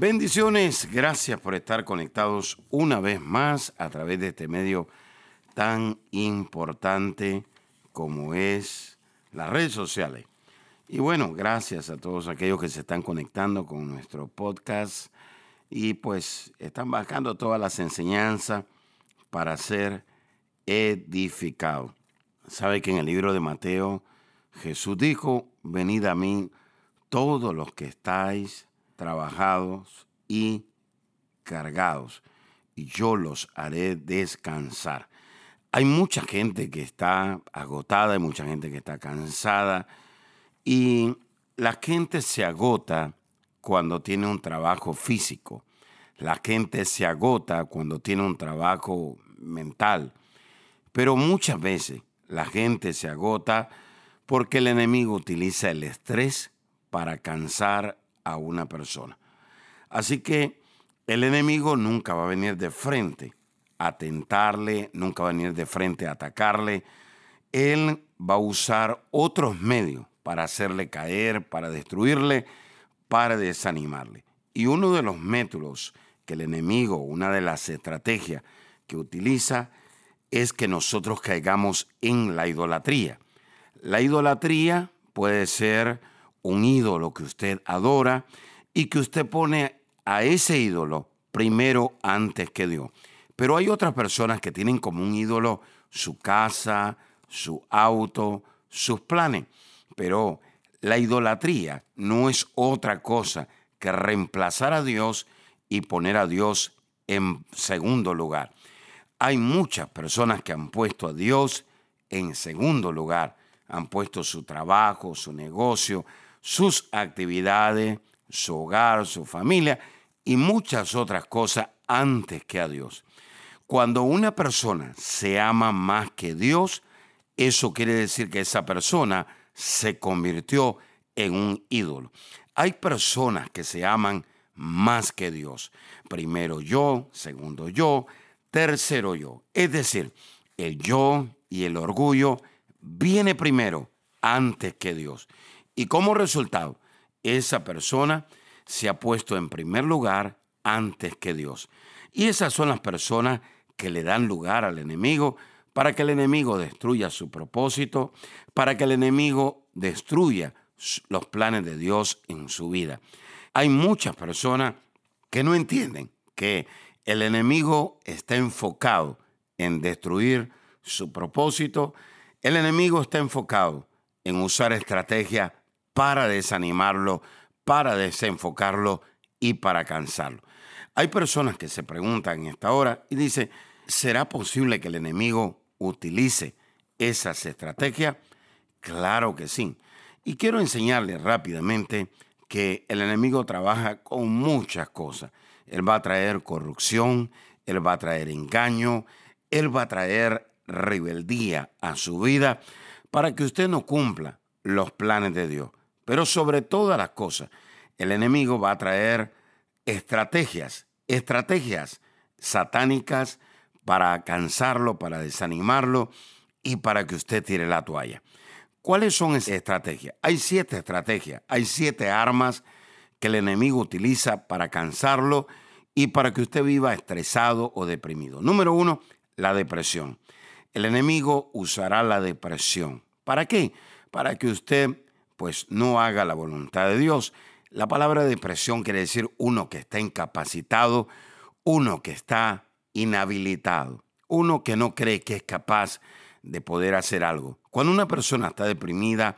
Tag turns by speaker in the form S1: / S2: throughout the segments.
S1: Bendiciones, gracias por estar conectados una vez más a través de este medio tan importante como es las redes sociales. Y bueno, gracias a todos aquellos que se están conectando con nuestro podcast y pues están bajando todas las enseñanzas para ser edificados. Sabe que en el libro de Mateo Jesús dijo, venid a mí todos los que estáis trabajados y cargados, y yo los haré descansar. Hay mucha gente que está agotada, hay mucha gente que está cansada, y la gente se agota cuando tiene un trabajo físico. La gente se agota cuando tiene un trabajo mental. Pero muchas veces la gente se agota porque el enemigo utiliza el estrés para cansar a una persona. Así que el enemigo nunca va a venir de frente a tentarle, nunca va a venir de frente a atacarle. Él va a usar otros medios para hacerle caer, para destruirle, para desanimarle. Y uno de los métodos que el enemigo, una de las estrategias que utiliza, es que nosotros caigamos en la idolatría. La idolatría puede ser un ídolo que usted adora y que usted pone a ese ídolo primero antes que Dios. Pero hay otras personas que tienen como un ídolo su casa, su auto, sus planes. Pero la idolatría no es otra cosa que reemplazar a Dios y poner a Dios en segundo lugar. Hay muchas personas que han puesto a Dios en segundo lugar, han puesto su trabajo, su negocio, sus actividades, su hogar, su familia y muchas otras cosas antes que a Dios. Cuando una persona se ama más que Dios, eso quiere decir que esa persona se convirtió en un ídolo. Hay personas que se aman más que Dios. Primero yo, segundo yo, tercero yo. Es decir, el yo y el orgullo viene primero antes que Dios. Y como resultado, esa persona se ha puesto en primer lugar antes que Dios. Y esas son las personas que le dan lugar al enemigo para que el enemigo destruya su propósito, para que el enemigo destruya los planes de Dios en su vida. Hay muchas personas que no entienden que el enemigo está enfocado en destruir su propósito, el enemigo está enfocado en usar estrategias para desanimarlo, para desenfocarlo y para cansarlo. Hay personas que se preguntan en esta hora y dicen, ¿será posible que el enemigo utilice esas estrategias? Claro que sí. Y quiero enseñarles rápidamente que el enemigo trabaja con muchas cosas. Él va a traer corrupción, él va a traer engaño, él va a traer rebeldía a su vida para que usted no cumpla los planes de Dios. Pero sobre todas las cosas, el enemigo va a traer estrategias, estrategias satánicas para cansarlo, para desanimarlo y para que usted tire la toalla. ¿Cuáles son esas estrategias? Hay siete estrategias, hay siete armas que el enemigo utiliza para cansarlo y para que usted viva estresado o deprimido. Número uno, la depresión. El enemigo usará la depresión. ¿Para qué? Para que usted pues no haga la voluntad de Dios. La palabra depresión quiere decir uno que está incapacitado, uno que está inhabilitado, uno que no cree que es capaz de poder hacer algo. Cuando una persona está deprimida,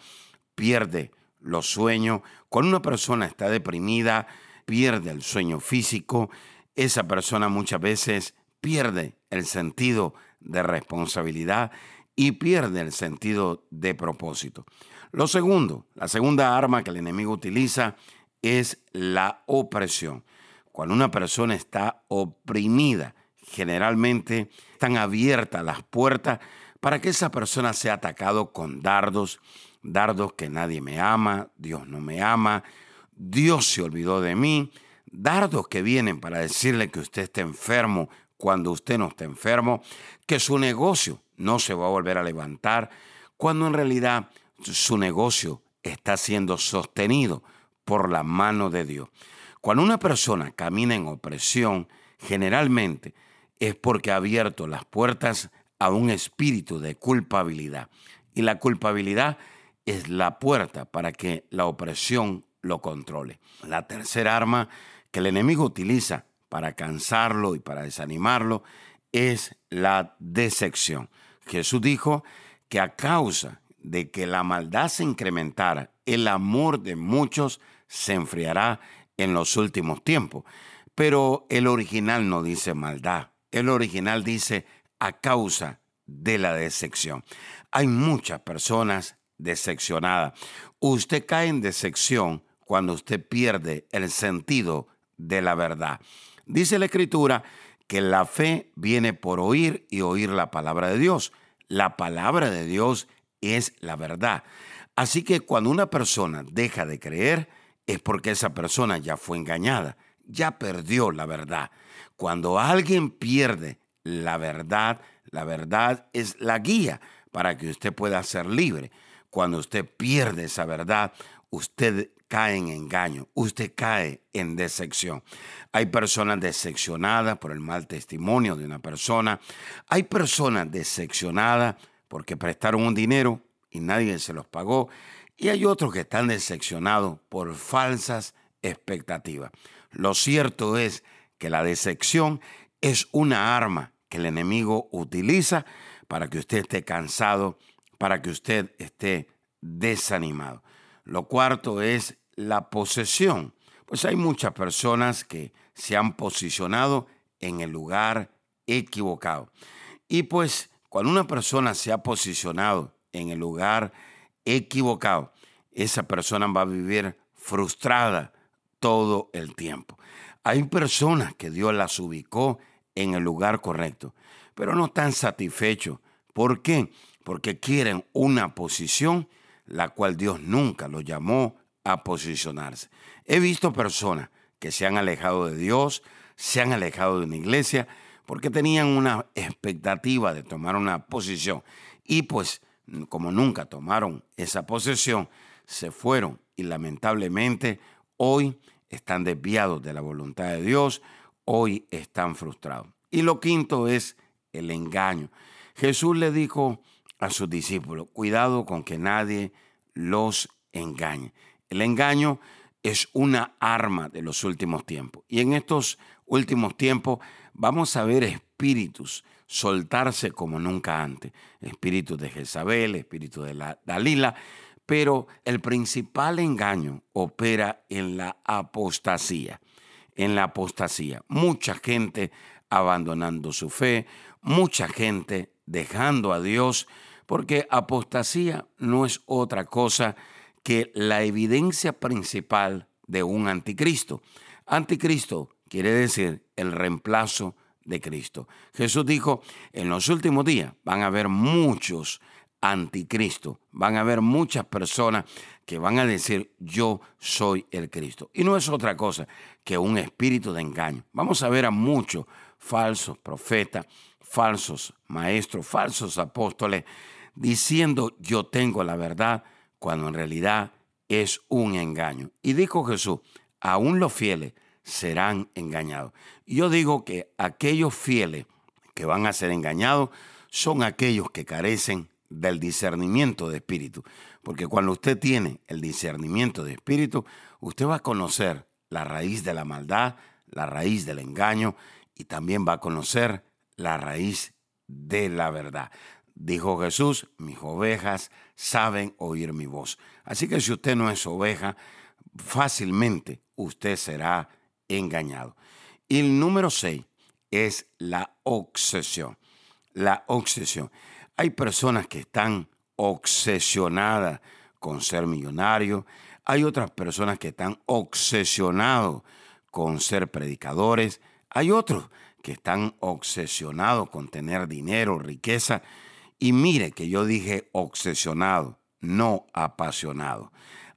S1: pierde los sueños. Cuando una persona está deprimida, pierde el sueño físico. Esa persona muchas veces pierde el sentido de responsabilidad y pierde el sentido de propósito. Lo segundo, la segunda arma que el enemigo utiliza es la opresión. Cuando una persona está oprimida, generalmente están abiertas las puertas para que esa persona sea atacado con dardos, dardos que nadie me ama, Dios no me ama, Dios se olvidó de mí, dardos que vienen para decirle que usted está enfermo cuando usted no está enfermo, que su negocio no se va a volver a levantar, cuando en realidad su negocio está siendo sostenido por la mano de Dios. Cuando una persona camina en opresión, generalmente es porque ha abierto las puertas a un espíritu de culpabilidad. Y la culpabilidad es la puerta para que la opresión lo controle. La tercera arma que el enemigo utiliza para cansarlo y para desanimarlo es la decepción. Jesús dijo que a causa de que la maldad se incrementara, el amor de muchos se enfriará en los últimos tiempos. Pero el original no dice maldad, el original dice a causa de la decepción. Hay muchas personas decepcionadas. Usted cae en decepción cuando usted pierde el sentido de la verdad. Dice la escritura que la fe viene por oír y oír la palabra de Dios. La palabra de Dios es la verdad. Así que cuando una persona deja de creer es porque esa persona ya fue engañada, ya perdió la verdad. Cuando alguien pierde la verdad, la verdad es la guía para que usted pueda ser libre. Cuando usted pierde esa verdad, usted cae en engaño, usted cae en decepción. Hay personas decepcionadas por el mal testimonio de una persona. Hay personas decepcionadas porque prestaron un dinero y nadie se los pagó. Y hay otros que están decepcionados por falsas expectativas. Lo cierto es que la decepción es una arma que el enemigo utiliza para que usted esté cansado, para que usted esté desanimado. Lo cuarto es la posesión. Pues hay muchas personas que se han posicionado en el lugar equivocado. Y pues cuando una persona se ha posicionado en el lugar equivocado, esa persona va a vivir frustrada todo el tiempo. Hay personas que Dios las ubicó en el lugar correcto, pero no están satisfechos. ¿Por qué? Porque quieren una posición la cual Dios nunca los llamó a posicionarse. He visto personas que se han alejado de Dios, se han alejado de una iglesia, porque tenían una expectativa de tomar una posición y pues como nunca tomaron esa posesión, se fueron y lamentablemente hoy están desviados de la voluntad de Dios, hoy están frustrados. Y lo quinto es el engaño. Jesús le dijo a sus discípulos, cuidado con que nadie los engañe. El engaño es una arma de los últimos tiempos. Y en estos últimos tiempos vamos a ver espíritus soltarse como nunca antes. Espíritus de Jezabel, espíritu de la Dalila, pero el principal engaño opera en la apostasía. En la apostasía. Mucha gente abandonando su fe, mucha gente dejando a Dios, porque apostasía no es otra cosa que la evidencia principal de un anticristo. Anticristo quiere decir el reemplazo de Cristo. Jesús dijo, en los últimos días van a haber muchos anticristos, van a haber muchas personas que van a decir, yo soy el Cristo. Y no es otra cosa que un espíritu de engaño. Vamos a ver a muchos falsos profetas, falsos maestros, falsos apóstoles, diciendo, yo tengo la verdad, cuando en realidad es un engaño. Y dijo Jesús, aún los fieles serán engañados. Yo digo que aquellos fieles que van a ser engañados son aquellos que carecen del discernimiento de espíritu. Porque cuando usted tiene el discernimiento de espíritu, usted va a conocer la raíz de la maldad, la raíz del engaño y también va a conocer la raíz de la verdad. Dijo Jesús, mis ovejas saben oír mi voz. Así que si usted no es oveja, fácilmente usted será engañado. Y el número seis es la obsesión. La obsesión. Hay personas que están obsesionadas con ser millonario. Hay otras personas que están obsesionados con ser predicadores. Hay otros que están obsesionados con tener dinero, riqueza. Y mire que yo dije obsesionado, no apasionado.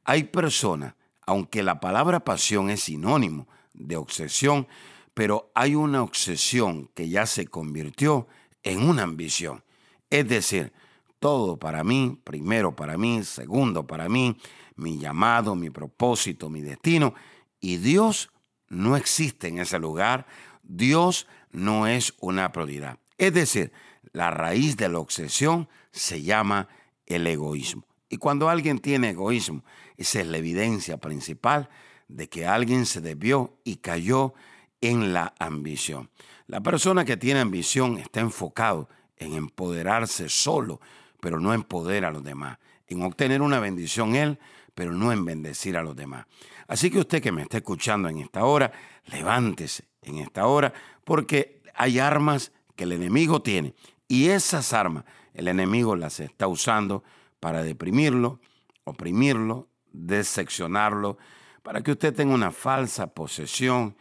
S1: Hay personas, aunque la palabra pasión es sinónimo de obsesión, pero hay una obsesión que ya se convirtió en una ambición. Es decir, todo para mí, primero para mí, segundo para mí, mi llamado, mi propósito, mi destino, y Dios no existe en ese lugar, Dios no es una prioridad. Es decir, la raíz de la obsesión se llama el egoísmo. Y cuando alguien tiene egoísmo, esa es la evidencia principal de que alguien se desvió y cayó en la ambición. La persona que tiene ambición está enfocado en empoderarse solo, pero no en poder a los demás, en obtener una bendición él, pero no en bendecir a los demás. Así que usted que me está escuchando en esta hora, levántese en esta hora, porque hay armas que el enemigo tiene y esas armas el enemigo las está usando para deprimirlo, oprimirlo, decepcionarlo, para que usted tenga una falsa posesión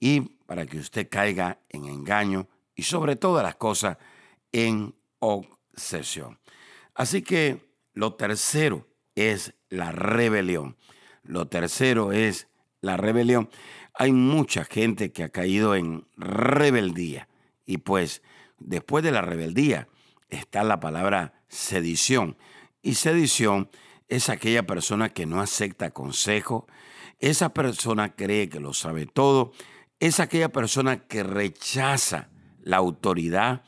S1: y para que usted caiga en engaño y sobre todas las cosas en obsesión. Así que lo tercero es la rebelión. Lo tercero es la rebelión. Hay mucha gente que ha caído en rebeldía y pues después de la rebeldía está la palabra sedición. Y sedición es aquella persona que no acepta consejo, esa persona cree que lo sabe todo, es aquella persona que rechaza la autoridad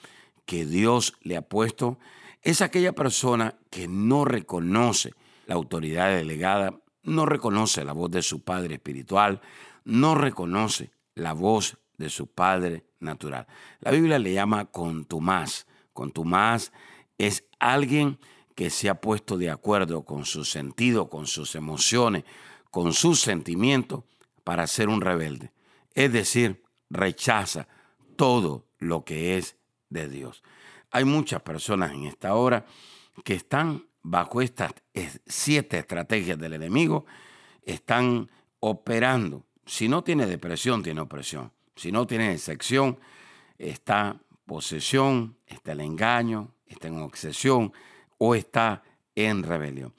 S1: que Dios le ha puesto, es aquella persona que no reconoce la autoridad delegada, no reconoce la voz de su padre espiritual, no reconoce la voz de su padre natural. La Biblia le llama contumaz. Contumaz es alguien que se ha puesto de acuerdo con su sentido, con sus emociones, con sus sentimientos para ser un rebelde. Es decir, rechaza todo lo que es de Dios. Hay muchas personas en esta hora que están bajo estas siete estrategias del enemigo, están operando. Si no tiene depresión, tiene opresión. Si no tiene excepción, está posesión, está el engaño, está en obsesión o está en rebelión.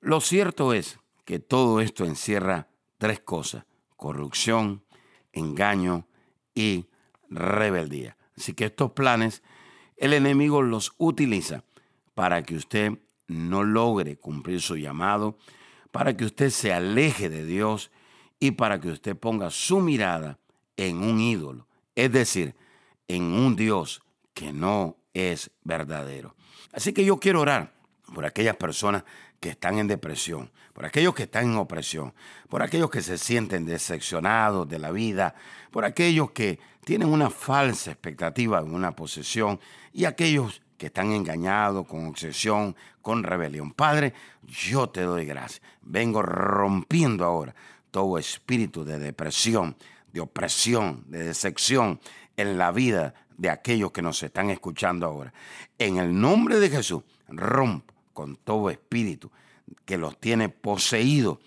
S1: Lo cierto es que todo esto encierra tres cosas, corrupción, engaño y rebeldía. Así que estos planes el enemigo los utiliza para que usted no logre cumplir su llamado, para que usted se aleje de Dios y para que usted ponga su mirada en un ídolo, es decir, en un Dios que no es verdadero. Así que yo quiero orar por aquellas personas que están en depresión, por aquellos que están en opresión, por aquellos que se sienten decepcionados de la vida, por aquellos que tienen una falsa expectativa de una posesión y aquellos que están engañados con obsesión, con rebelión. Padre, yo te doy gracias. Vengo rompiendo ahora todo espíritu de depresión, de opresión, de decepción en la vida de aquellos que nos están escuchando ahora. En el nombre de Jesús, rompo con todo espíritu que los tiene poseídos,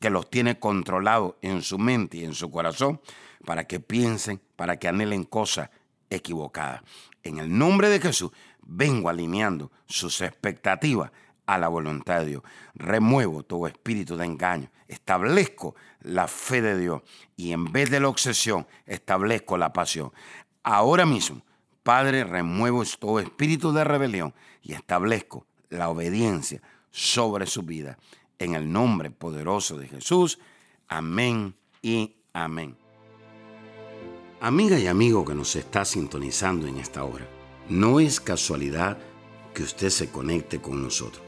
S1: que los tiene controlados en su mente y en su corazón, para que piensen, para que anhelen cosas equivocadas. En el nombre de Jesús, vengo alineando sus expectativas a la voluntad de Dios. Remuevo todo espíritu de engaño. Establezco la fe de Dios y en vez de la obsesión, establezco la pasión. Ahora mismo, Padre, remuevo todo espíritu de rebelión y establezco la obediencia sobre su vida. En el nombre poderoso de Jesús. Amén y amén. Amiga y amigo que nos está sintonizando en esta hora, no es casualidad que usted se conecte con nosotros.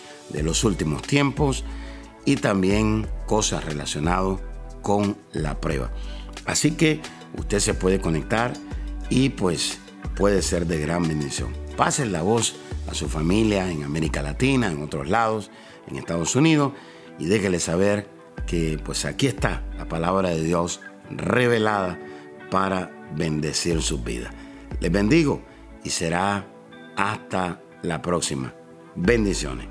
S1: de los últimos tiempos y también cosas relacionadas con la prueba. Así que usted se puede conectar y pues puede ser de gran bendición. Pasen la voz a su familia en América Latina, en otros lados, en Estados Unidos y déjele saber que pues aquí está la palabra de Dios revelada para bendecir sus vidas. Les bendigo y será hasta la próxima. Bendiciones.